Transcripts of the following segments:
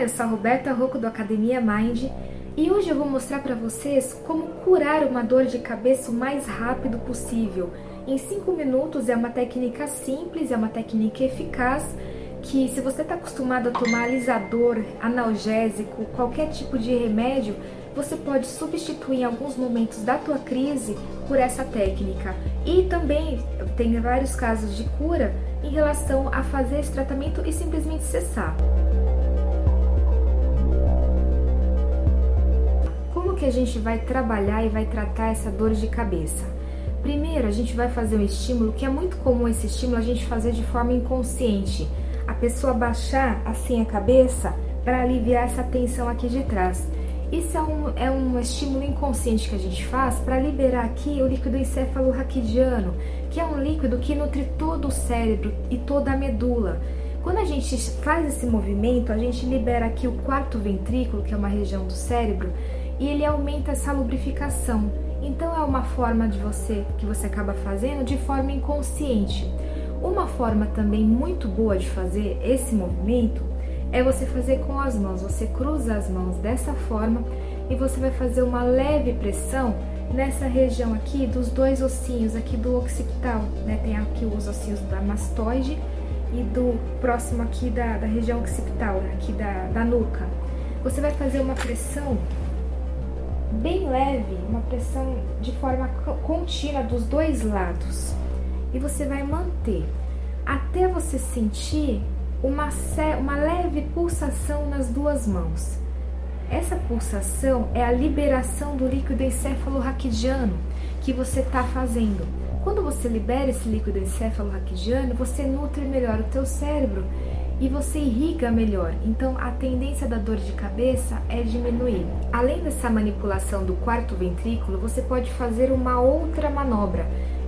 eu sou a Roberta Rocco do Academia Mind e hoje eu vou mostrar para vocês como curar uma dor de cabeça o mais rápido possível. Em 5 minutos é uma técnica simples, é uma técnica eficaz que se você está acostumado a tomar alisador, analgésico, qualquer tipo de remédio, você pode substituir em alguns momentos da tua crise por essa técnica. E também tem vários casos de cura em relação a fazer esse tratamento e simplesmente cessar. Que a gente vai trabalhar e vai tratar essa dor de cabeça? Primeiro, a gente vai fazer um estímulo que é muito comum esse estímulo a gente fazer de forma inconsciente. A pessoa baixar assim a cabeça para aliviar essa tensão aqui de trás. Isso é um, é um estímulo inconsciente que a gente faz para liberar aqui o líquido encéfalo raquidiano, que é um líquido que nutre todo o cérebro e toda a medula. Quando a gente faz esse movimento, a gente libera aqui o quarto ventrículo, que é uma região do cérebro, e ele aumenta essa lubrificação. Então é uma forma de você que você acaba fazendo de forma inconsciente. Uma forma também muito boa de fazer esse movimento é você fazer com as mãos. Você cruza as mãos dessa forma e você vai fazer uma leve pressão nessa região aqui dos dois ossinhos aqui do occipital, né? Tem aqui os ossinhos da mastoide e do próximo aqui da, da região occipital, aqui da, da nuca. Você vai fazer uma pressão bem leve, uma pressão de forma contínua dos dois lados. E você vai manter até você sentir uma, uma leve pulsação nas duas mãos. Essa pulsação é a liberação do líquido encéfalo-raquidiano que você está fazendo. Quando você libera esse líquido encéfalo-raquidiano, você nutre melhor o teu cérebro e você irriga melhor. Então a tendência da dor de cabeça é diminuir. Além dessa manipulação do quarto ventrículo, você pode fazer uma outra manobra,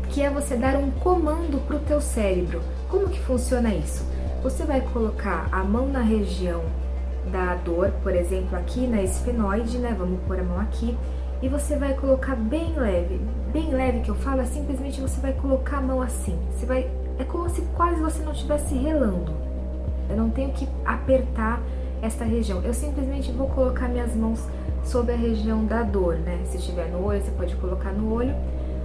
que é você dar um comando para o teu cérebro. Como que funciona isso? Você vai colocar a mão na região da dor, por exemplo, aqui na esfenoide, né? Vamos pôr a mão aqui. E você vai colocar bem leve. Bem leve que eu falo, é simplesmente você vai colocar a mão assim. Você vai. É como se quase você não estivesse relando. Eu não tenho que apertar esta região. Eu simplesmente vou colocar minhas mãos sobre a região da dor, né? Se estiver no olho, você pode colocar no olho.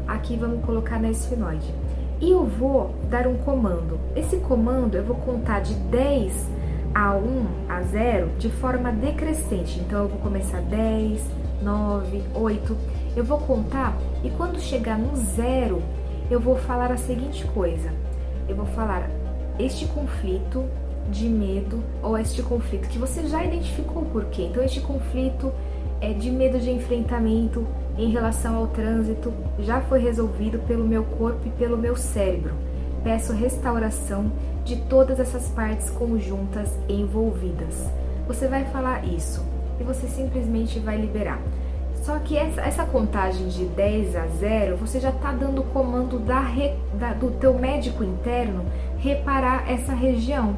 Aqui vamos colocar na esfenoide e eu vou dar um comando. Esse comando eu vou contar de 10 a 1 a 0 de forma decrescente. Então eu vou começar 10, 9, 8. Eu vou contar e quando chegar no zero, eu vou falar a seguinte coisa. Eu vou falar este conflito de medo ou este conflito que você já identificou por quê. Então este conflito é de medo de enfrentamento, em relação ao trânsito já foi resolvido pelo meu corpo e pelo meu cérebro. Peço restauração de todas essas partes conjuntas envolvidas. Você vai falar isso e você simplesmente vai liberar. Só que essa, essa contagem de 10 a 0, você já está dando o comando da, da, do teu médico interno reparar essa região.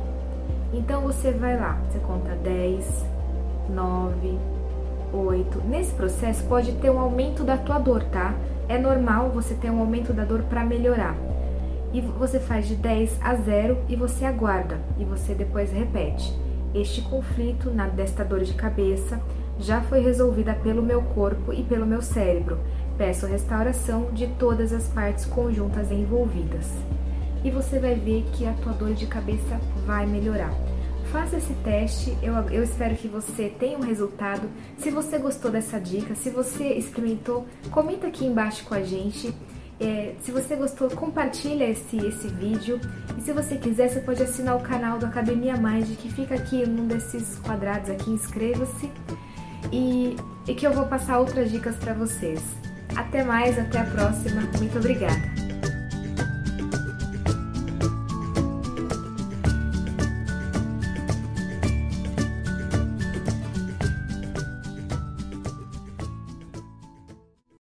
Então você vai lá, você conta 10, 9, 8. Nesse processo pode ter um aumento da tua dor, tá? É normal você ter um aumento da dor para melhorar. E você faz de 10 a 0 e você aguarda e você depois repete. Este conflito na desta dor de cabeça já foi resolvida pelo meu corpo e pelo meu cérebro. Peço restauração de todas as partes conjuntas envolvidas. E você vai ver que a tua dor de cabeça vai melhorar. Faça esse teste, eu, eu espero que você tenha um resultado. Se você gostou dessa dica, se você experimentou, comenta aqui embaixo com a gente. É, se você gostou, compartilha esse, esse vídeo. E se você quiser, você pode assinar o canal do Academia Mind, que fica aqui num desses quadrados aqui, inscreva-se. E, e que eu vou passar outras dicas para vocês. Até mais, até a próxima. Muito obrigada!